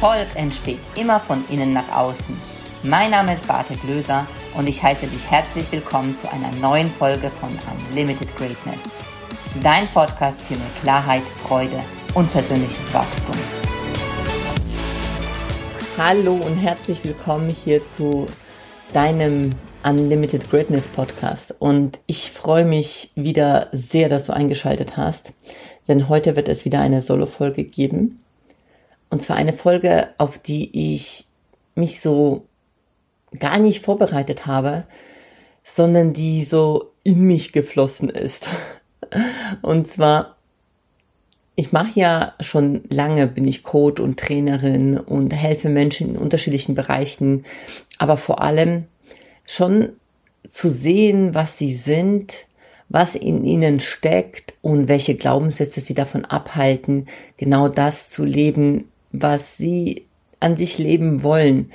Erfolg entsteht immer von innen nach außen. Mein Name ist Bartek Löser und ich heiße dich herzlich willkommen zu einer neuen Folge von Unlimited Greatness. Dein Podcast für mehr Klarheit, Freude und persönliches Wachstum. Hallo und herzlich willkommen hier zu deinem Unlimited Greatness Podcast. Und ich freue mich wieder sehr, dass du eingeschaltet hast, denn heute wird es wieder eine Solo-Folge geben. Und zwar eine Folge, auf die ich mich so gar nicht vorbereitet habe, sondern die so in mich geflossen ist. Und zwar, ich mache ja schon lange, bin ich Coach und Trainerin und helfe Menschen in unterschiedlichen Bereichen, aber vor allem schon zu sehen, was sie sind, was in ihnen steckt und welche Glaubenssätze sie davon abhalten, genau das zu leben, was sie an sich leben wollen.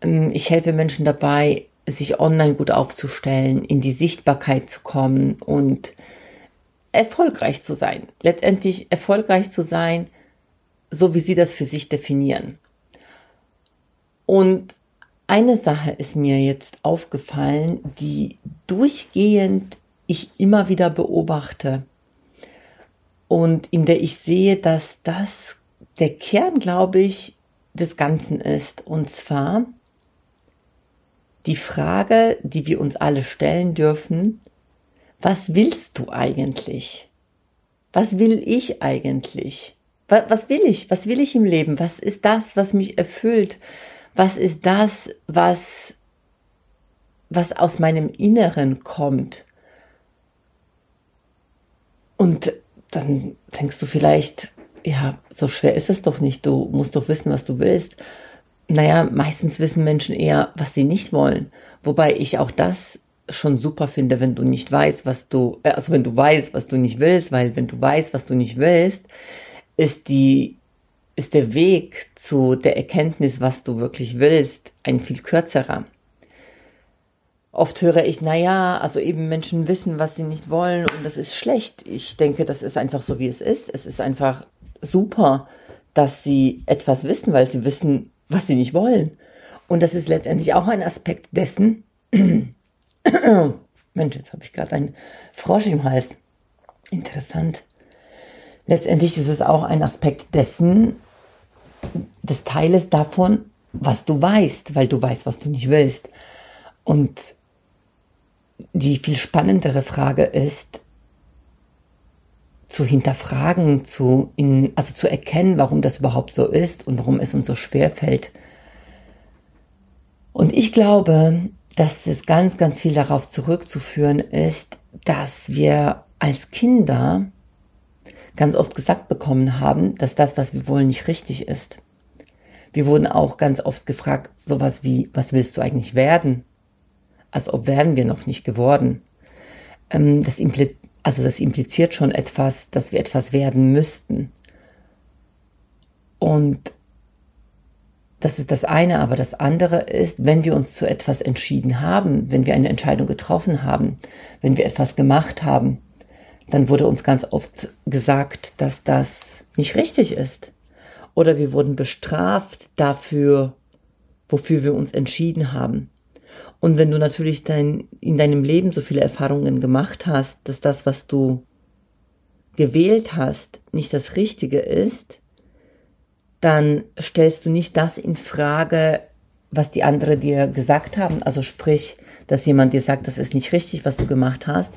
Ähm, ich helfe Menschen dabei, sich online gut aufzustellen, in die Sichtbarkeit zu kommen und erfolgreich zu sein. Letztendlich erfolgreich zu sein, so wie sie das für sich definieren. Und eine Sache ist mir jetzt aufgefallen, die durchgehend ich immer wieder beobachte und in der ich sehe, dass das der Kern, glaube ich, des Ganzen ist. Und zwar die Frage, die wir uns alle stellen dürfen, was willst du eigentlich? Was will ich eigentlich? Was, will ich? Was will ich im Leben? Was ist das, was mich erfüllt? Was ist das, was, was aus meinem Inneren kommt? Und dann denkst du vielleicht, ja, so schwer ist es doch nicht. Du musst doch wissen, was du willst. Naja, meistens wissen Menschen eher, was sie nicht wollen. Wobei ich auch das schon super finde, wenn du nicht weißt, was du, äh, also wenn du weißt, was du nicht willst, weil wenn du weißt, was du nicht willst, ist die, ist der Weg zu der Erkenntnis, was du wirklich willst, ein viel kürzerer. Oft höre ich, na ja, also eben Menschen wissen, was sie nicht wollen und das ist schlecht. Ich denke, das ist einfach so, wie es ist. Es ist einfach super, dass sie etwas wissen, weil sie wissen, was sie nicht wollen. Und das ist letztendlich auch ein Aspekt dessen. Mensch, jetzt habe ich gerade einen Frosch im Hals. Interessant. Letztendlich ist es auch ein Aspekt dessen, des Teiles davon, was du weißt, weil du weißt, was du nicht willst. Und die viel spannendere Frage ist, zu hinterfragen, zu in, also zu erkennen, warum das überhaupt so ist und warum es uns so schwer fällt. Und ich glaube, dass es ganz, ganz viel darauf zurückzuführen ist, dass wir als Kinder ganz oft gesagt bekommen haben, dass das, was wir wollen, nicht richtig ist. Wir wurden auch ganz oft gefragt, sowas wie, was willst du eigentlich werden? Als ob wären wir noch nicht geworden. Ähm, das also das impliziert schon etwas, dass wir etwas werden müssten. Und das ist das eine, aber das andere ist, wenn wir uns zu etwas entschieden haben, wenn wir eine Entscheidung getroffen haben, wenn wir etwas gemacht haben, dann wurde uns ganz oft gesagt, dass das nicht richtig ist. Oder wir wurden bestraft dafür, wofür wir uns entschieden haben. Und wenn du natürlich dein, in deinem Leben so viele Erfahrungen gemacht hast, dass das, was du gewählt hast, nicht das Richtige ist, dann stellst du nicht das in Frage, was die anderen dir gesagt haben. Also sprich, dass jemand dir sagt, das ist nicht richtig, was du gemacht hast.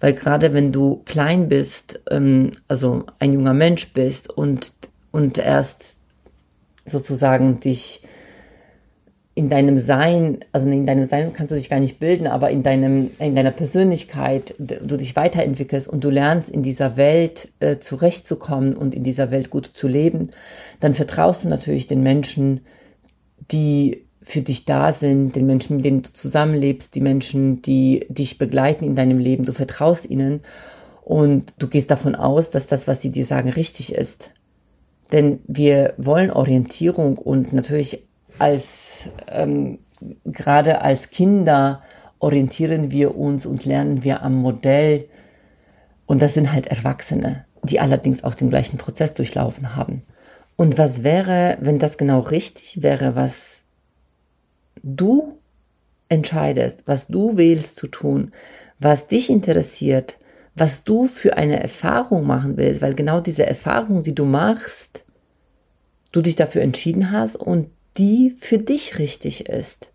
Weil gerade wenn du klein bist, ähm, also ein junger Mensch bist und, und erst sozusagen dich in deinem Sein, also in deinem Sein kannst du dich gar nicht bilden, aber in deinem, in deiner Persönlichkeit, du dich weiterentwickelst und du lernst in dieser Welt äh, zurechtzukommen und in dieser Welt gut zu leben, dann vertraust du natürlich den Menschen, die für dich da sind, den Menschen, mit denen du zusammenlebst, die Menschen, die dich begleiten in deinem Leben. Du vertraust ihnen und du gehst davon aus, dass das, was sie dir sagen, richtig ist. Denn wir wollen Orientierung und natürlich als ähm, gerade als Kinder orientieren wir uns und lernen wir am Modell. Und das sind halt Erwachsene, die allerdings auch den gleichen Prozess durchlaufen haben. Und was wäre, wenn das genau richtig wäre, was du entscheidest, was du wählst zu tun, was dich interessiert, was du für eine Erfahrung machen willst, weil genau diese Erfahrung, die du machst, du dich dafür entschieden hast und die für dich richtig ist.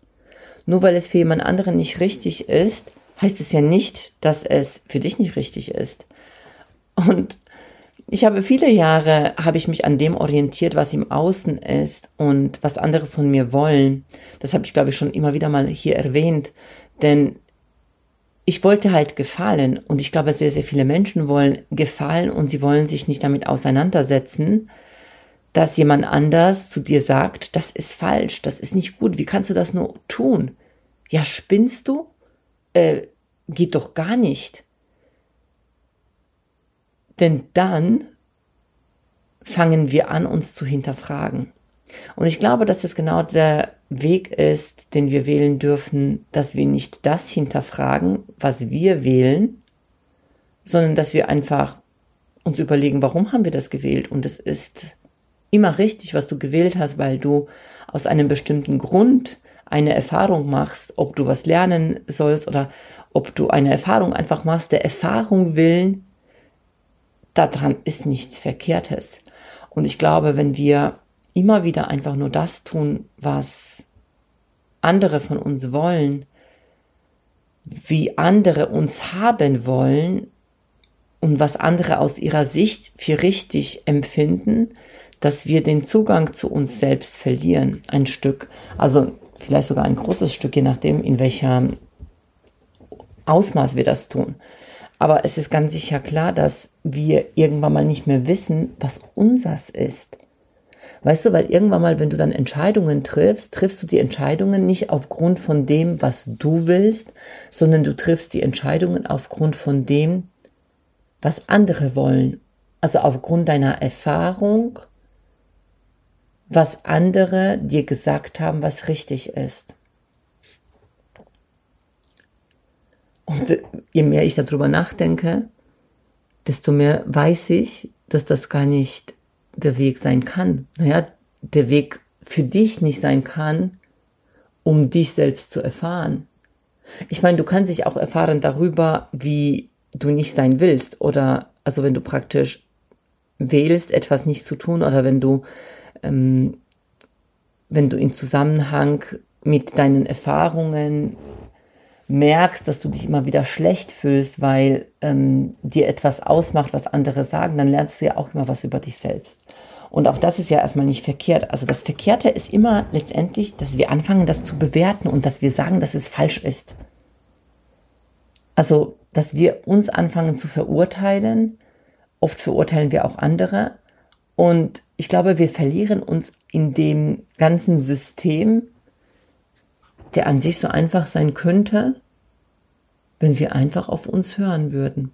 Nur weil es für jemand anderen nicht richtig ist, heißt es ja nicht, dass es für dich nicht richtig ist. Und ich habe viele Jahre, habe ich mich an dem orientiert, was im Außen ist und was andere von mir wollen. Das habe ich, glaube ich, schon immer wieder mal hier erwähnt. Denn ich wollte halt gefallen und ich glaube, sehr, sehr viele Menschen wollen gefallen und sie wollen sich nicht damit auseinandersetzen, dass jemand anders zu dir sagt, das ist falsch, das ist nicht gut, wie kannst du das nur tun? Ja, spinnst du? Äh, geht doch gar nicht. Denn dann fangen wir an, uns zu hinterfragen. Und ich glaube, dass das genau der Weg ist, den wir wählen dürfen, dass wir nicht das hinterfragen, was wir wählen, sondern dass wir einfach uns überlegen, warum haben wir das gewählt? Und es ist immer richtig, was du gewählt hast, weil du aus einem bestimmten Grund eine Erfahrung machst, ob du was lernen sollst oder ob du eine Erfahrung einfach machst, der Erfahrung willen, daran ist nichts Verkehrtes. Und ich glaube, wenn wir immer wieder einfach nur das tun, was andere von uns wollen, wie andere uns haben wollen und was andere aus ihrer Sicht für richtig empfinden, dass wir den Zugang zu uns selbst verlieren, ein Stück, also vielleicht sogar ein großes Stück, je nachdem, in welcher Ausmaß wir das tun. Aber es ist ganz sicher klar, dass wir irgendwann mal nicht mehr wissen, was unsers ist. Weißt du, weil irgendwann mal, wenn du dann Entscheidungen triffst, triffst du die Entscheidungen nicht aufgrund von dem, was du willst, sondern du triffst die Entscheidungen aufgrund von dem, was andere wollen. Also aufgrund deiner Erfahrung, was andere dir gesagt haben, was richtig ist. Und je mehr ich darüber nachdenke, desto mehr weiß ich, dass das gar nicht der Weg sein kann. Naja, der Weg für dich nicht sein kann, um dich selbst zu erfahren. Ich meine, du kannst dich auch erfahren darüber, wie du nicht sein willst oder also wenn du praktisch wählst, etwas nicht zu tun oder wenn du ähm, wenn du in Zusammenhang mit deinen Erfahrungen merkst, dass du dich immer wieder schlecht fühlst, weil ähm, dir etwas ausmacht, was andere sagen, dann lernst du ja auch immer was über dich selbst. Und auch das ist ja erstmal nicht verkehrt. Also das Verkehrte ist immer letztendlich, dass wir anfangen, das zu bewerten und dass wir sagen, dass es falsch ist. Also, dass wir uns anfangen zu verurteilen. Oft verurteilen wir auch andere. Und ich glaube, wir verlieren uns in dem ganzen System der an sich so einfach sein könnte, wenn wir einfach auf uns hören würden.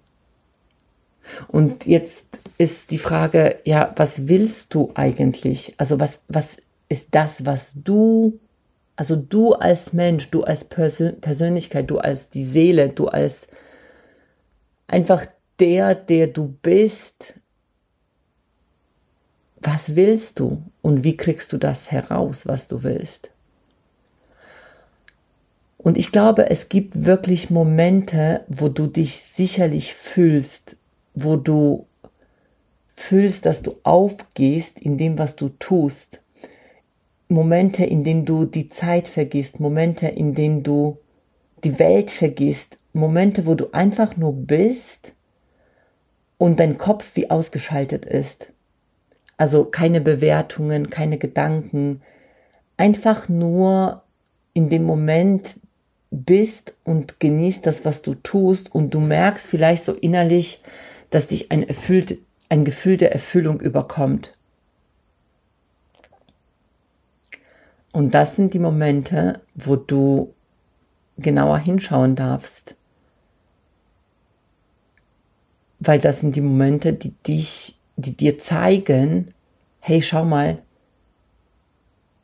Und jetzt ist die Frage, ja, was willst du eigentlich? Also was, was ist das, was du, also du als Mensch, du als Persön Persönlichkeit, du als die Seele, du als einfach der, der du bist, was willst du und wie kriegst du das heraus, was du willst? Und ich glaube, es gibt wirklich Momente, wo du dich sicherlich fühlst, wo du fühlst, dass du aufgehst in dem, was du tust. Momente, in denen du die Zeit vergisst, Momente, in denen du die Welt vergisst, Momente, wo du einfach nur bist und dein Kopf wie ausgeschaltet ist. Also keine Bewertungen, keine Gedanken, einfach nur in dem Moment bist und genießt das, was du tust und du merkst vielleicht so innerlich, dass dich ein, erfüllt, ein Gefühl der Erfüllung überkommt. Und das sind die Momente, wo du genauer hinschauen darfst. Weil das sind die Momente, die dich, die dir zeigen, hey, schau mal,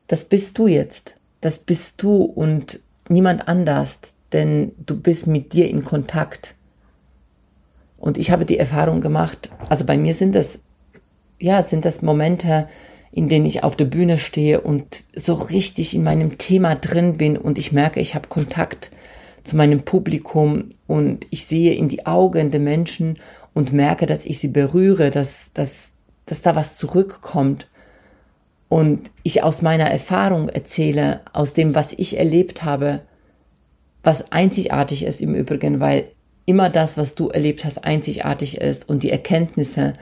das bist du jetzt. Das bist du und niemand anders, denn du bist mit dir in Kontakt. Und ich habe die Erfahrung gemacht, also bei mir sind das, ja, sind das Momente, in denen ich auf der Bühne stehe und so richtig in meinem Thema drin bin und ich merke, ich habe Kontakt zu meinem Publikum und ich sehe in die Augen der Menschen und merke, dass ich sie berühre, dass, dass, dass da was zurückkommt. Und ich aus meiner Erfahrung erzähle, aus dem, was ich erlebt habe, was einzigartig ist im Übrigen, weil immer das, was du erlebt hast, einzigartig ist und die Erkenntnisse,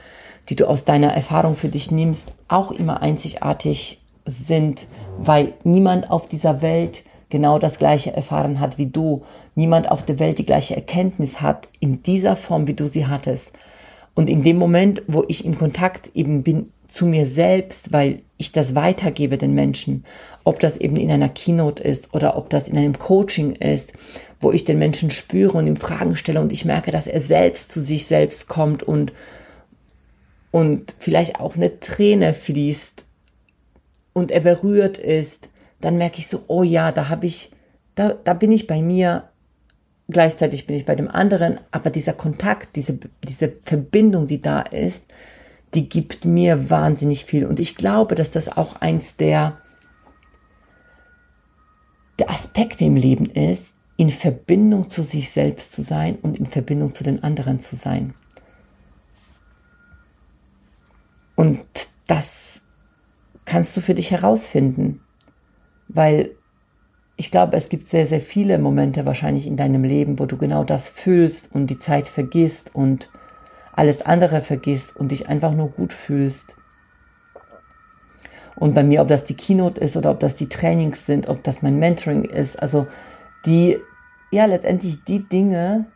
die du aus deiner Erfahrung für dich nimmst, auch immer einzigartig sind, weil niemand auf dieser Welt genau das gleiche erfahren hat wie du. Niemand auf der Welt die gleiche Erkenntnis hat in dieser Form, wie du sie hattest. Und in dem Moment, wo ich in Kontakt eben bin zu mir selbst, weil ich das weitergebe den Menschen, ob das eben in einer Keynote ist oder ob das in einem Coaching ist, wo ich den Menschen spüre und ihm Fragen stelle und ich merke, dass er selbst zu sich selbst kommt und, und vielleicht auch eine Träne fließt und er berührt ist, dann merke ich so, oh ja, da habe ich, da, da bin ich bei mir, gleichzeitig bin ich bei dem anderen, aber dieser Kontakt, diese, diese Verbindung, die da ist, die gibt mir wahnsinnig viel. Und ich glaube, dass das auch eins der, der Aspekte im Leben ist, in Verbindung zu sich selbst zu sein und in Verbindung zu den anderen zu sein. Und das kannst du für dich herausfinden, weil ich glaube, es gibt sehr, sehr viele Momente wahrscheinlich in deinem Leben, wo du genau das fühlst und die Zeit vergisst und alles andere vergisst und dich einfach nur gut fühlst. Und bei mir, ob das die Keynote ist oder ob das die Trainings sind, ob das mein Mentoring ist, also die, ja, letztendlich die Dinge,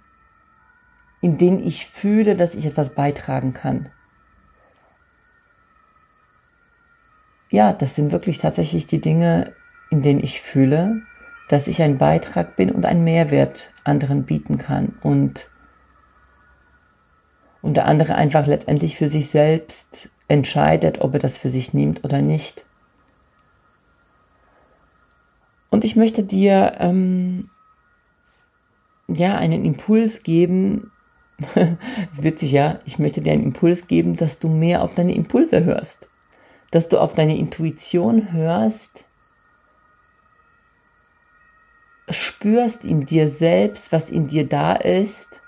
in denen ich fühle, dass ich etwas beitragen kann. Ja, das sind wirklich tatsächlich die Dinge, in denen ich fühle, dass ich ein Beitrag bin und einen Mehrwert anderen bieten kann. Und und der andere einfach letztendlich für sich selbst entscheidet, ob er das für sich nimmt oder nicht. Und ich möchte dir ähm, ja einen Impuls geben. Es witzig, ja. Ich möchte dir einen Impuls geben, dass du mehr auf deine Impulse hörst, dass du auf deine Intuition hörst, spürst in dir selbst, was in dir da ist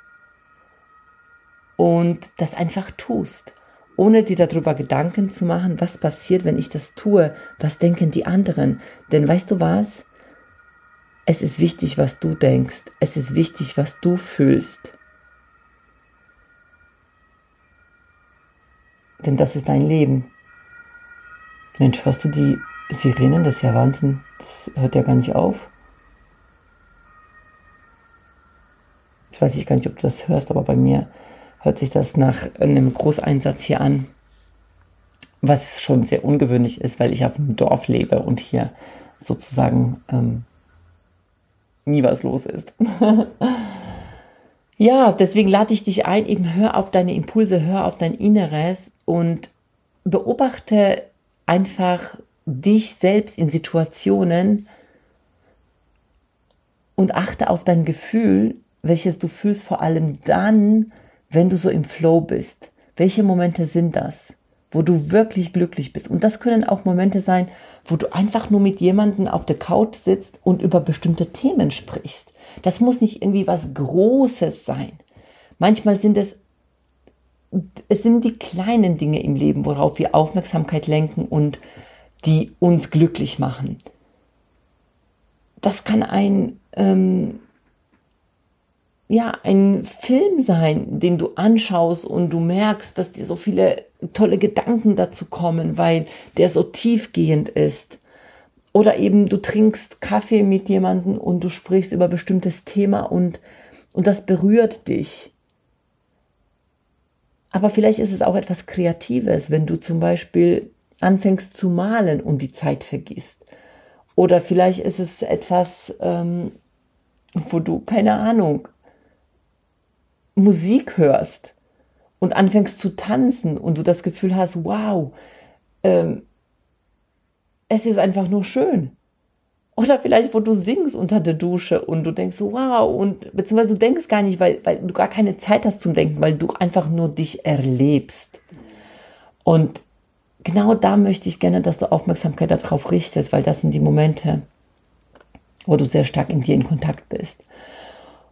und das einfach tust, ohne dir darüber Gedanken zu machen, was passiert, wenn ich das tue, was denken die anderen. Denn weißt du was? Es ist wichtig, was du denkst. Es ist wichtig, was du fühlst. Denn das ist dein Leben. Mensch, hörst du die Sirenen? Das ist ja Wahnsinn. Das hört ja gar nicht auf. Ich weiß nicht gar nicht, ob du das hörst, aber bei mir hört sich das nach einem Großeinsatz hier an, was schon sehr ungewöhnlich ist, weil ich auf einem Dorf lebe und hier sozusagen ähm, nie was los ist. ja, deswegen lade ich dich ein, eben hör auf deine Impulse, hör auf dein Inneres und beobachte einfach dich selbst in Situationen und achte auf dein Gefühl, welches du fühlst, vor allem dann, wenn du so im Flow bist? Welche Momente sind das, wo du wirklich glücklich bist? Und das können auch Momente sein, wo du einfach nur mit jemandem auf der Couch sitzt und über bestimmte Themen sprichst. Das muss nicht irgendwie was Großes sein. Manchmal sind es, es sind die kleinen Dinge im Leben, worauf wir Aufmerksamkeit lenken und die uns glücklich machen. Das kann ein ähm, ja, ein Film sein, den du anschaust und du merkst, dass dir so viele tolle Gedanken dazu kommen, weil der so tiefgehend ist. Oder eben du trinkst Kaffee mit jemandem und du sprichst über bestimmtes Thema und, und das berührt dich. Aber vielleicht ist es auch etwas Kreatives, wenn du zum Beispiel anfängst zu malen und die Zeit vergisst. Oder vielleicht ist es etwas, ähm, wo du, keine Ahnung, Musik hörst und anfängst zu tanzen und du das Gefühl hast, wow, ähm, es ist einfach nur schön. Oder vielleicht, wo du singst unter der Dusche und du denkst, wow, und beziehungsweise du denkst gar nicht, weil, weil du gar keine Zeit hast zum Denken, weil du einfach nur dich erlebst. Und genau da möchte ich gerne, dass du Aufmerksamkeit darauf richtest, weil das sind die Momente, wo du sehr stark in dir in Kontakt bist.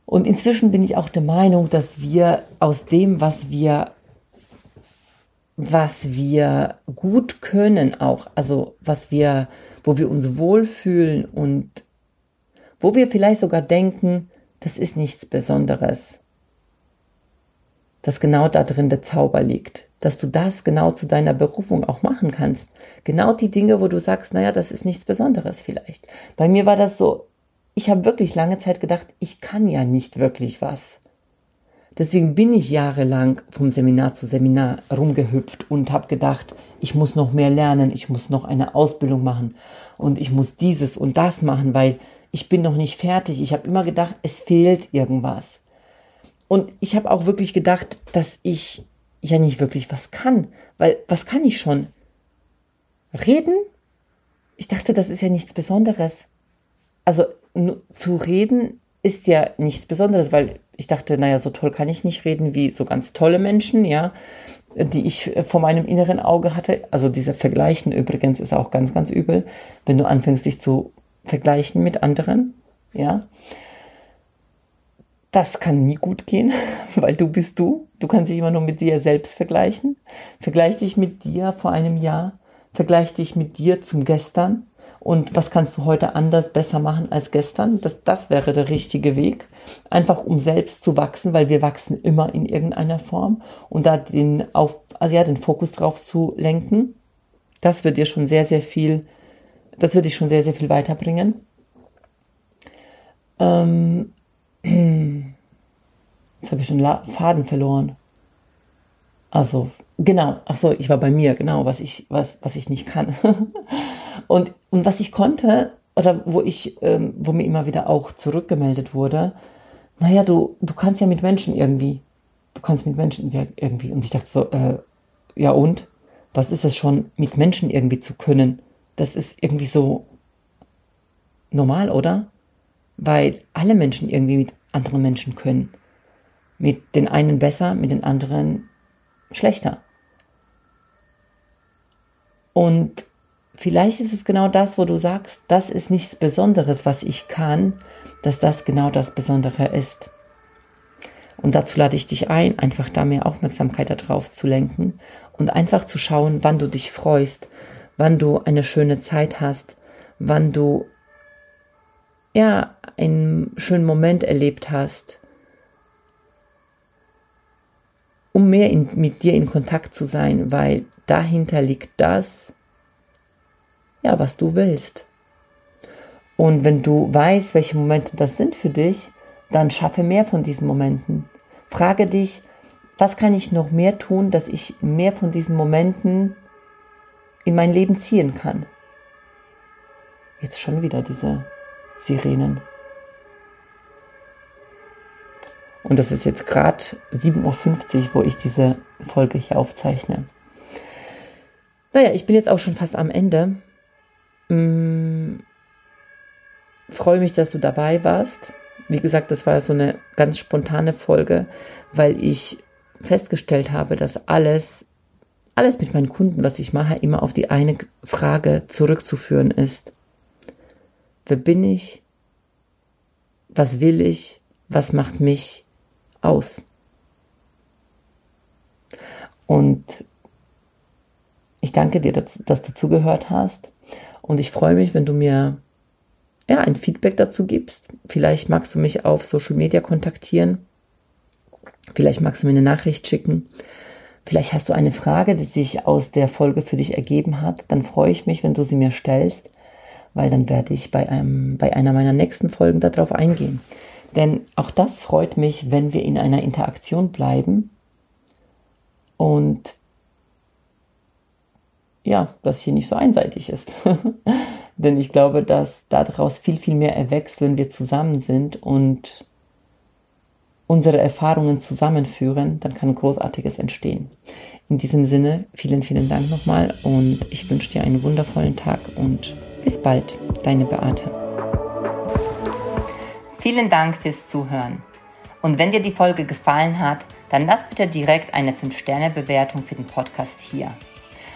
Und inzwischen bin ich auch der Meinung, dass wir aus dem, was wir, was wir gut können, auch, also was wir, wo wir uns wohlfühlen und wo wir vielleicht sogar denken, das ist nichts Besonderes, dass genau da drin der Zauber liegt, dass du das genau zu deiner Berufung auch machen kannst. Genau die Dinge, wo du sagst, naja, das ist nichts Besonderes vielleicht. Bei mir war das so, ich habe wirklich lange Zeit gedacht, ich kann ja nicht wirklich was. Deswegen bin ich jahrelang vom Seminar zu Seminar rumgehüpft und habe gedacht, ich muss noch mehr lernen, ich muss noch eine Ausbildung machen und ich muss dieses und das machen, weil ich bin noch nicht fertig. Ich habe immer gedacht, es fehlt irgendwas. Und ich habe auch wirklich gedacht, dass ich ja nicht wirklich was kann, weil was kann ich schon? Reden? Ich dachte, das ist ja nichts Besonderes. Also zu reden ist ja nichts Besonderes, weil ich dachte, naja, so toll kann ich nicht reden wie so ganz tolle Menschen, ja, die ich vor meinem inneren Auge hatte. Also dieser Vergleichen übrigens ist auch ganz, ganz übel, wenn du anfängst, dich zu vergleichen mit anderen, ja. Das kann nie gut gehen, weil du bist du. Du kannst dich immer nur mit dir selbst vergleichen. Vergleich dich mit dir vor einem Jahr. Vergleich dich mit dir zum Gestern und was kannst du heute anders, besser machen als gestern. Das, das wäre der richtige Weg, einfach um selbst zu wachsen, weil wir wachsen immer in irgendeiner Form und da den, auf, also ja, den Fokus drauf zu lenken, das wird dir schon sehr, sehr viel, das wird dich schon sehr, sehr viel weiterbringen. Ähm, jetzt habe ich schon Faden verloren. Also, genau, ach so, ich war bei mir, genau, was ich, was, was ich nicht kann. Und, und was ich konnte, oder wo ich, ähm, wo mir immer wieder auch zurückgemeldet wurde, naja, du, du kannst ja mit Menschen irgendwie. Du kannst mit Menschen irgendwie. Und ich dachte so, äh, ja und? Was ist es schon, mit Menschen irgendwie zu können? Das ist irgendwie so normal, oder? Weil alle Menschen irgendwie mit anderen Menschen können. Mit den einen besser, mit den anderen schlechter. Und vielleicht ist es genau das, wo du sagst, das ist nichts Besonderes, was ich kann, dass das genau das Besondere ist. Und dazu lade ich dich ein, einfach da mehr Aufmerksamkeit darauf zu lenken und einfach zu schauen, wann du dich freust, wann du eine schöne Zeit hast, wann du ja einen schönen Moment erlebt hast, um mehr in, mit dir in Kontakt zu sein, weil dahinter liegt das, ja, was du willst. Und wenn du weißt, welche Momente das sind für dich, dann schaffe mehr von diesen Momenten. Frage dich, was kann ich noch mehr tun, dass ich mehr von diesen Momenten in mein Leben ziehen kann. Jetzt schon wieder diese Sirenen. Und das ist jetzt gerade 7.50 Uhr, wo ich diese Folge hier aufzeichne. Naja, ich bin jetzt auch schon fast am Ende. Mm, freue mich, dass du dabei warst. Wie gesagt, das war so eine ganz spontane Folge, weil ich festgestellt habe, dass alles, alles mit meinen Kunden, was ich mache, immer auf die eine Frage zurückzuführen ist. Wer bin ich? Was will ich? Was macht mich aus? Und ich danke dir, dass, dass du zugehört hast. Und ich freue mich, wenn du mir ja, ein Feedback dazu gibst. Vielleicht magst du mich auf Social Media kontaktieren. Vielleicht magst du mir eine Nachricht schicken. Vielleicht hast du eine Frage, die sich aus der Folge für dich ergeben hat. Dann freue ich mich, wenn du sie mir stellst, weil dann werde ich bei, einem, bei einer meiner nächsten Folgen darauf eingehen. Denn auch das freut mich, wenn wir in einer Interaktion bleiben und ja, das hier nicht so einseitig ist. Denn ich glaube, dass daraus viel, viel mehr erwächst, wenn wir zusammen sind und unsere Erfahrungen zusammenführen, dann kann Großartiges entstehen. In diesem Sinne, vielen, vielen Dank nochmal und ich wünsche dir einen wundervollen Tag und bis bald, deine Beate. Vielen Dank fürs Zuhören. Und wenn dir die Folge gefallen hat, dann lass bitte direkt eine 5-Sterne-Bewertung für den Podcast hier.